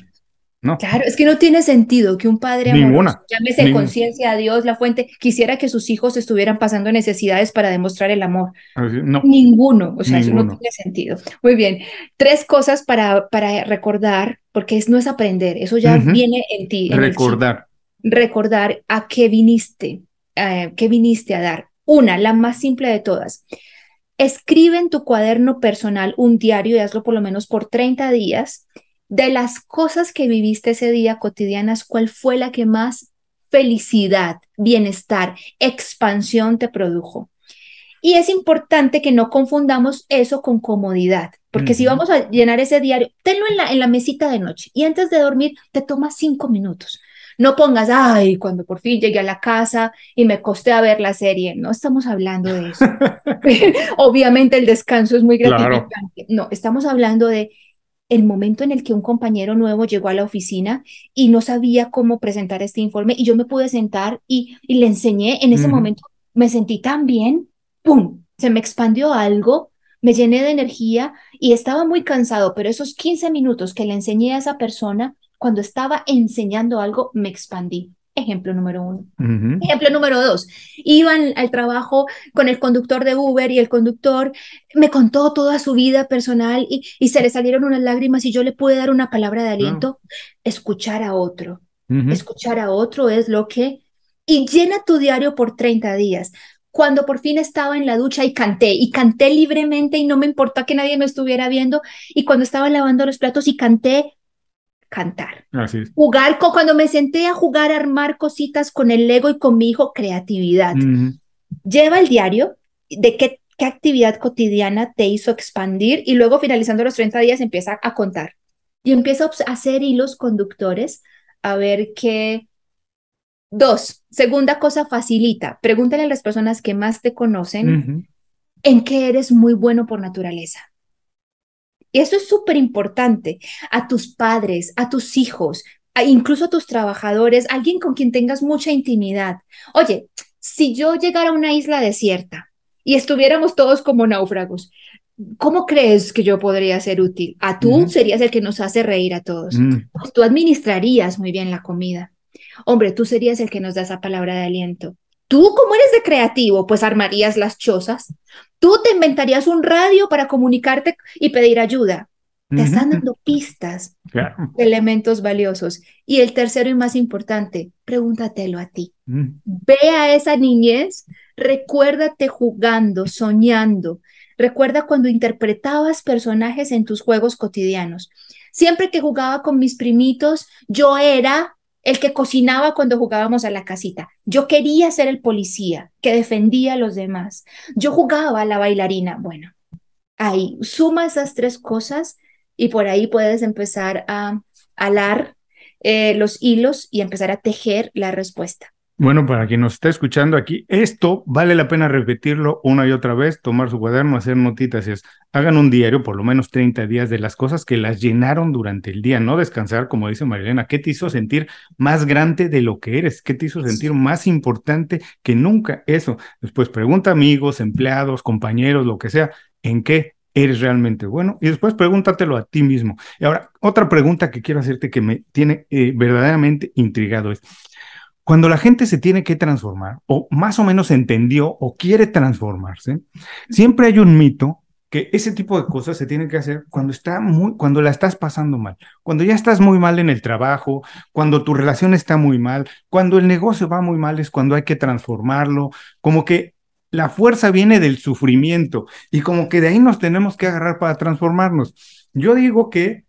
¿no? Claro, es que no tiene sentido que un padre amoroso, llámese conciencia a Dios, la fuente, quisiera que sus hijos estuvieran pasando necesidades para demostrar el amor. No. Ninguno, o sea, eso no tiene sentido. Muy bien, tres cosas para, para recordar, porque es, no es aprender, eso ya viene en ti. recordar. recordar a qué viniste, eh, qué viniste a dar. Una, la más simple de todas. Escribe en tu cuaderno personal un diario y hazlo por lo menos por 30 días de las cosas que viviste ese día cotidianas, cuál fue la que más felicidad, bienestar, expansión te produjo. Y es importante que no confundamos eso con comodidad, porque si vamos a llenar ese diario, tenlo en la, en la mesita de noche y antes de dormir te tomas cinco minutos. No pongas, ay, cuando por fin llegué a la casa y me costé a ver la serie. No estamos hablando de eso. Obviamente el descanso es muy gratificante. No, estamos hablando de el momento en el que un compañero nuevo llegó a la oficina y no sabía cómo presentar este informe y yo me pude sentar y, y le enseñé. En ese momento me sentí tan bien, ¡pum! Se me expandió algo, me llené de energía y estaba muy cansado, pero esos 15 minutos que le enseñé a esa persona cuando estaba enseñando algo, me expandí. Ejemplo número uno. Ejemplo número dos. Iban al trabajo con el conductor de Uber y el conductor me contó toda su vida personal y, y se le salieron unas lágrimas y yo le pude dar una palabra de aliento. Escuchar a otro. Escuchar a otro es lo que... Y llena tu diario por 30 días cuando por fin estaba en la ducha y canté, y canté libremente y no me importó que nadie me estuviera viendo, y cuando estaba lavando los platos y canté, cantar. Jugar, cuando me senté a jugar, a armar cositas con el Lego y con mi hijo, creatividad. Lleva el diario de qué, qué actividad cotidiana te hizo expandir y luego finalizando los 30 días empieza a contar. Y empieza a hacer hilos conductores a ver qué... Dos, segunda cosa facilita. Pregúntale a las personas que más te conocen en qué eres muy bueno por naturaleza. Y eso es súper importante. A tus padres, a tus hijos, incluso a tus trabajadores, alguien con quien tengas mucha intimidad. Oye, si yo llegara a una isla desierta y estuviéramos todos como náufragos, ¿cómo crees que yo podría ser útil? A tú serías el que nos hace reír a todos. Pues tú administrarías muy bien la comida. Hombre, tú serías el que nos da esa palabra de aliento. Tú, como eres de creativo, pues armarías las chozas. Tú te inventarías un radio para comunicarte y pedir ayuda. Te están dando pistas, elementos valiosos. Y el tercero y más importante, pregúntatelo a ti. Ve a esa niñez, recuérdate jugando, soñando. Recuerda cuando interpretabas personajes en tus juegos cotidianos. Siempre que jugaba con mis primitos, yo era el que cocinaba cuando jugábamos a la casita. Yo quería ser el policía que defendía a los demás. Yo jugaba a la bailarina. Bueno, ahí suma esas tres cosas y por ahí puedes empezar a alar eh, los hilos y empezar a tejer la respuesta. Bueno, para quien nos está escuchando aquí, esto vale la pena repetirlo una y otra vez, tomar su cuaderno, hacer notitas es, hagan un diario, por lo menos 30 días, de las cosas que las llenaron durante el día, no descansar, como dice Marilena, ¿qué te hizo sentir más grande de lo que eres? ¿Qué te hizo sentir más importante que nunca? Eso. Después pregunta amigos, empleados, compañeros, lo que sea, ¿en qué eres realmente bueno? Y después pregúntatelo a ti mismo. Y ahora, otra pregunta que quiero hacerte que me tiene eh, verdaderamente intrigado es, cuando la gente se tiene que transformar, o más o menos entendió o quiere transformarse, siempre hay un mito que ese tipo de cosas se tienen que hacer cuando está muy, cuando la estás pasando mal, cuando ya estás muy mal en el trabajo, cuando tu relación está muy mal, cuando el negocio va muy mal es cuando hay que transformarlo, como que la fuerza viene del sufrimiento y como que de ahí nos tenemos que agarrar para transformarnos. Yo digo que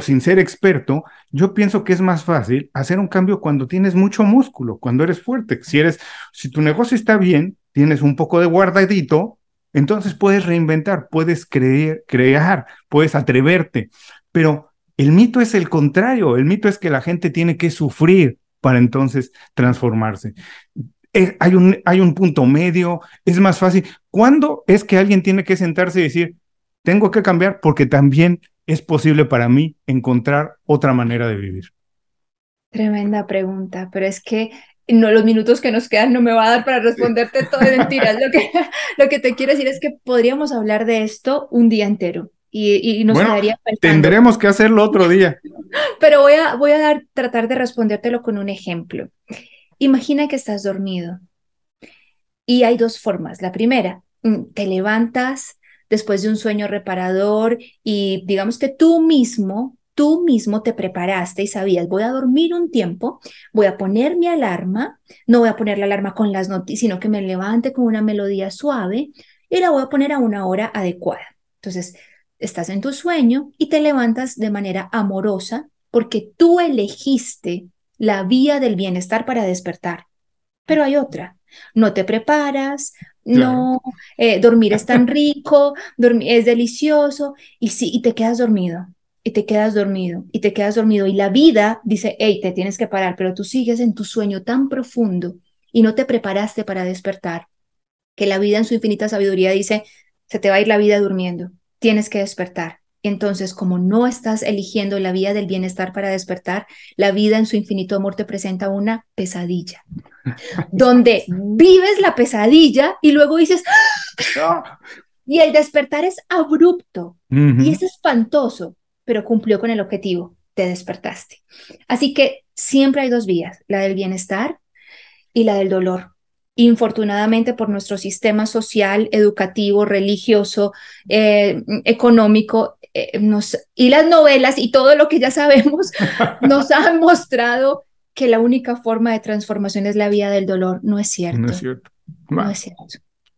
sin ser experto, yo pienso que es más fácil hacer un cambio cuando tienes mucho músculo, cuando eres fuerte. Si eres, si tu negocio está bien, tienes un poco de guardadito, entonces puedes reinventar, puedes creer, crear, puedes atreverte. Pero el mito es el contrario, el mito es que la gente tiene que sufrir para entonces transformarse. Hay, un, hay un punto medio, es más fácil. ¿Cuándo es que alguien tiene que sentarse y decir, tengo que cambiar porque también es posible para mí encontrar otra manera de vivir? Tremenda pregunta, pero es que no los minutos que nos quedan no me va a dar para responderte todo de mentiras. Lo que, lo que te quiero decir es que podríamos hablar de esto un día entero y, y nos quedaría Tendremos que hacerlo otro día. Pero voy a, voy a dar, tratar de respondértelo con un ejemplo. Imagina que estás dormido y hay dos formas. La primera, mm, te levantas, después de un sueño reparador y digamos que tú mismo, tú mismo te preparaste y sabías, voy a dormir un tiempo, voy a poner mi alarma, no voy a poner la alarma con las noticias, sino que me levante con una melodía suave y la voy a poner a una hora adecuada. Entonces, estás en tu sueño y te levantas de manera amorosa porque tú elegiste la vía del bienestar para despertar. Pero hay otra. No te preparas, no, eh, dormir es tan rico, dormir es delicioso, y sí, y te quedas dormido, y te quedas dormido, y te quedas dormido, y la vida dice, hey, te tienes que parar, pero tú sigues en tu sueño tan profundo y no te preparaste para despertar, que la vida en su infinita sabiduría dice, se te va a ir la vida durmiendo, tienes que despertar. Entonces, como no estás eligiendo la vía del bienestar para despertar, la vida en su infinito amor te presenta una pesadilla, donde vives la pesadilla y luego dices, ¡Ah! y el despertar es abrupto y es espantoso, pero cumplió con el objetivo, te despertaste. Así que siempre hay dos vías, la del bienestar y la del dolor. Infortunadamente, por nuestro sistema social, educativo, religioso, eh, económico, eh, nos, y las novelas y todo lo que ya sabemos nos han mostrado que la única forma de transformación es la vía del dolor. No es cierto. No es cierto. No es cierto.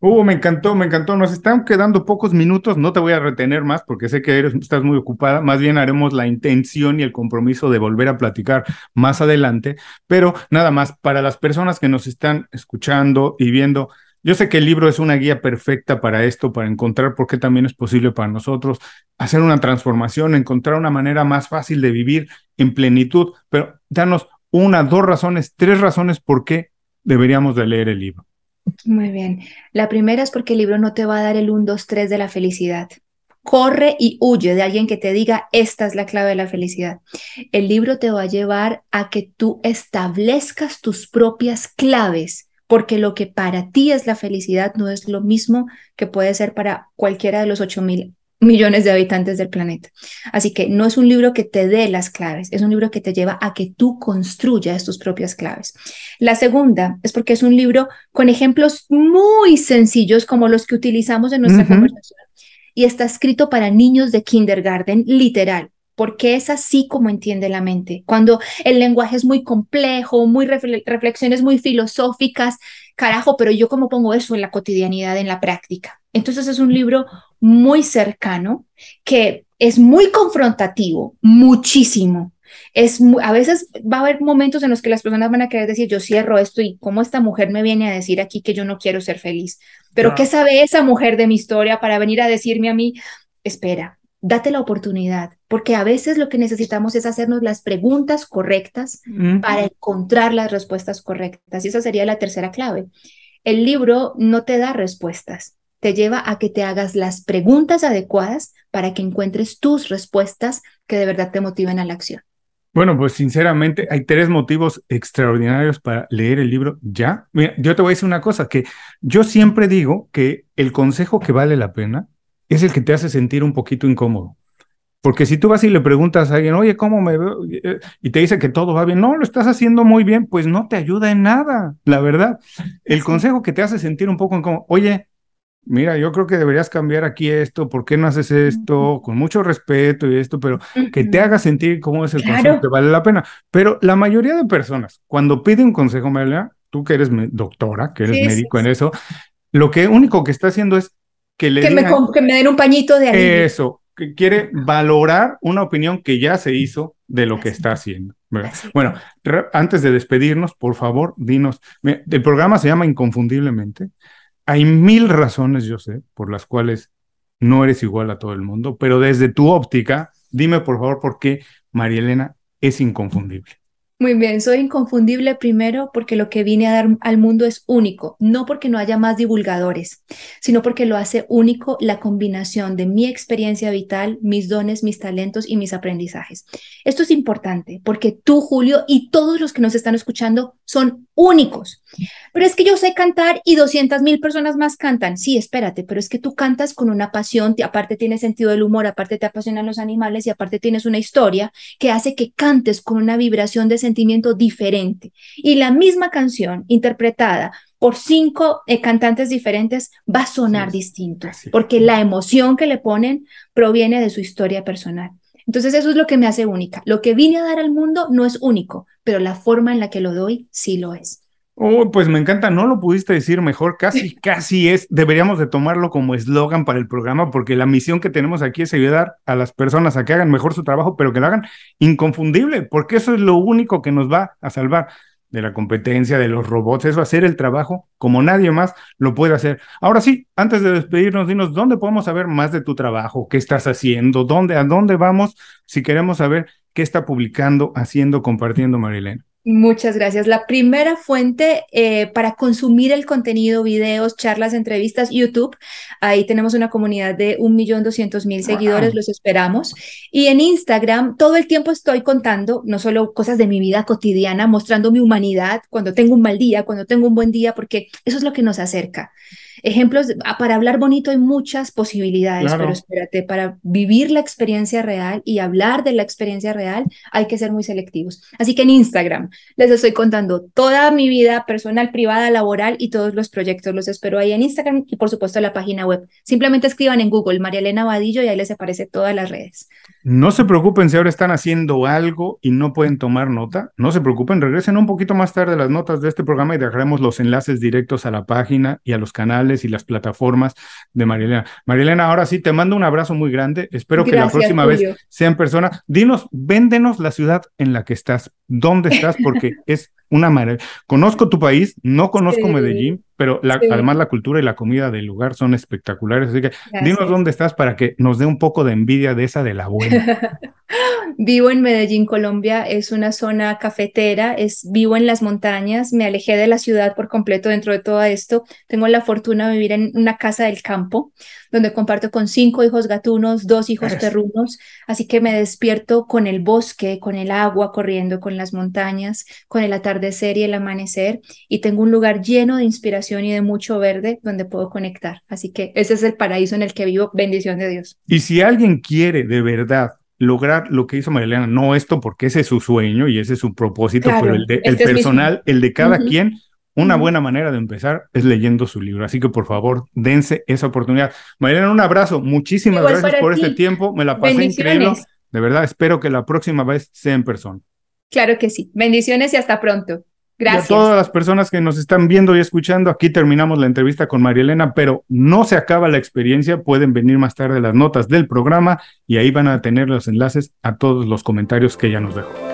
Uh, me encantó, me encantó. Nos están quedando pocos minutos, no te voy a retener más porque sé que eres, estás muy ocupada. Más bien haremos la intención y el compromiso de volver a platicar más adelante. Pero nada más, para las personas que nos están escuchando y viendo, yo sé que el libro es una guía perfecta para esto, para encontrar por qué también es posible para nosotros hacer una transformación, encontrar una manera más fácil de vivir en plenitud. Pero danos una, dos razones, tres razones por qué deberíamos de leer el libro. Muy bien. La primera es porque el libro no te va a dar el 1, 2, 3 de la felicidad. Corre y huye de alguien que te diga, esta es la clave de la felicidad. El libro te va a llevar a que tú establezcas tus propias claves, porque lo que para ti es la felicidad no es lo mismo que puede ser para cualquiera de los 8000 millones de habitantes del planeta. Así que no es un libro que te dé las claves, es un libro que te lleva a que tú construyas tus propias claves. La segunda es porque es un libro con ejemplos muy sencillos como los que utilizamos en nuestra conversación y está escrito para niños de kindergarten, literal porque es así como entiende la mente. Cuando el lenguaje es muy complejo, muy reflexiones muy filosóficas, carajo, pero yo cómo pongo eso en la cotidianidad, en la práctica. Entonces es un libro muy cercano que es muy confrontativo, muchísimo. Es a veces va a haber momentos en los que las personas van a querer decir, yo cierro esto y cómo esta mujer me viene a decir aquí que yo no quiero ser feliz. Pero ¿qué sabe esa mujer de mi historia para venir a decirme a mí, espera, date la oportunidad, porque a veces lo que necesitamos es hacernos las preguntas correctas para encontrar las respuestas correctas. Y esa sería la tercera clave. El libro no te da respuestas, te lleva a que te hagas las preguntas adecuadas para que encuentres tus respuestas que de verdad te motiven a la acción. Bueno, pues sinceramente hay tres motivos extraordinarios para leer el libro ya. Mira, yo te voy a decir una cosa, que yo siempre digo que el consejo que vale la pena es el que te hace sentir un poquito incómodo. Porque si tú vas y le preguntas a alguien, oye, ¿cómo me veo? Y te dice que todo va bien, no, lo estás haciendo muy bien, pues no te ayuda en nada, la verdad. El consejo que te hace sentir un poco incómodo, oye, mira, yo creo que deberías cambiar aquí esto, ¿por qué no haces esto? Con mucho respeto y esto, pero que te haga sentir cómo es el consejo que vale la pena. Pero la mayoría de personas, cuando piden un consejo, María, tú que eres doctora, que eres médico en eso, lo que único que está haciendo es que le que, me, que me den un pañito de alivio. Eso, que quiere valorar una opinión que ya se hizo de lo que está haciendo. Bueno, antes de despedirnos, por favor, dinos, el programa se llama Inconfundiblemente. Hay mil razones, yo sé, por las cuales no eres igual a todo el mundo, pero desde tu óptica, dime por favor por qué María Elena es inconfundible. Muy bien, soy inconfundible primero porque lo que vine a dar al mundo es único, no porque no haya más divulgadores, sino porque lo hace único la combinación de mi experiencia vital, mis dones, mis talentos y mis aprendizajes. Esto es importante porque tú, Julio, y todos los que nos están escuchando son únicos. Pero es que yo sé cantar y 200 mil personas más cantan. Sí, espérate, pero es que tú cantas con una pasión, aparte tienes sentido del humor, aparte te apasionan los animales y aparte tienes una historia que hace que cantes con una vibración de sentimiento diferente. Y la misma canción interpretada por cinco eh, cantantes diferentes va a sonar distinto, porque la emoción que le ponen proviene de su historia personal. Entonces eso es lo que me hace única. Lo que vine a dar al mundo no es único, pero la forma en la que lo doy sí lo es. Oh, pues me encanta, no lo pudiste decir mejor, casi, casi es, deberíamos de tomarlo como eslogan para el programa, porque la misión que tenemos aquí es ayudar a las personas a que hagan mejor su trabajo, pero que lo hagan inconfundible, porque eso es lo único que nos va a salvar de la competencia, de los robots, eso hacer el trabajo como nadie más lo puede hacer. Ahora sí, antes de despedirnos, dinos dónde podemos saber más de tu trabajo, qué estás haciendo, dónde, a dónde vamos, si queremos saber qué está publicando, haciendo, compartiendo Marilena. Muchas gracias. La primera fuente eh, para consumir el contenido, videos, charlas, entrevistas, YouTube. Ahí tenemos una comunidad de 1.200.000 seguidores, los esperamos. Y en Instagram todo el tiempo estoy contando no solo cosas de mi vida cotidiana, mostrando mi humanidad cuando tengo un mal día, cuando tengo un buen día, porque eso es lo que nos acerca. Ejemplos, ah, para hablar bonito hay muchas posibilidades, pero espérate, para vivir la experiencia real y hablar de la experiencia real hay que ser muy selectivos. Así que en Instagram les estoy contando toda mi vida personal, privada, laboral y todos los proyectos. Los espero ahí en Instagram y por supuesto en la página web. Simplemente escriban en Google María Elena Vadillo y ahí les aparece todas las redes. No se preocupen si ahora están haciendo algo y no pueden tomar nota. No se preocupen, regresen un poquito más tarde las notas de este programa y dejaremos los enlaces directos a la página y a los canales y las plataformas de Marilena. Marilena, ahora sí, te mando un abrazo muy grande. Espero que la próxima vez sea en persona. Dinos, véndenos la ciudad en la que estás, dónde estás, porque es una maravilla. Conozco tu país, no conozco Medellín, pero además la cultura y la comida del lugar son espectaculares. Así que dinos dónde estás para que nos dé un poco de envidia de esa de la buena. vivo en Medellín, Colombia. Es una zona cafetera, es vivo en las montañas. Me alejé de la ciudad por completo dentro de todo esto. Tengo la fortuna de vivir en una casa del campo, donde comparto con cinco hijos gatunos, dos hijos perrunos. Así que me despierto con el bosque, con el agua corriendo, con las montañas, con el atardecer y el amanecer. Y tengo un lugar lleno de inspiración y de mucho verde donde puedo conectar. Así que ese es el paraíso en el que vivo, bendición de Dios. Y si alguien quiere de verdad lograr lo que hizo Marilena, no esto porque ese es su sueño y ese es su propósito, pero el, de, el este personal, el de cada quien, una buena manera de empezar es leyendo su libro. Así que por favor, dense esa oportunidad. Marilena, un abrazo. Muchísimas gracias por este tiempo. Me la pasé increíble. De verdad, espero que la próxima vez sea en persona. Claro que sí. Bendiciones y hasta pronto. Gracias. Y a todas las personas que nos están viendo y escuchando, aquí terminamos la entrevista con María Elena, pero no se acaba la experiencia. Pueden venir más tarde las notas del programa y ahí van a tener los enlaces a todos los comentarios que ella nos dejó.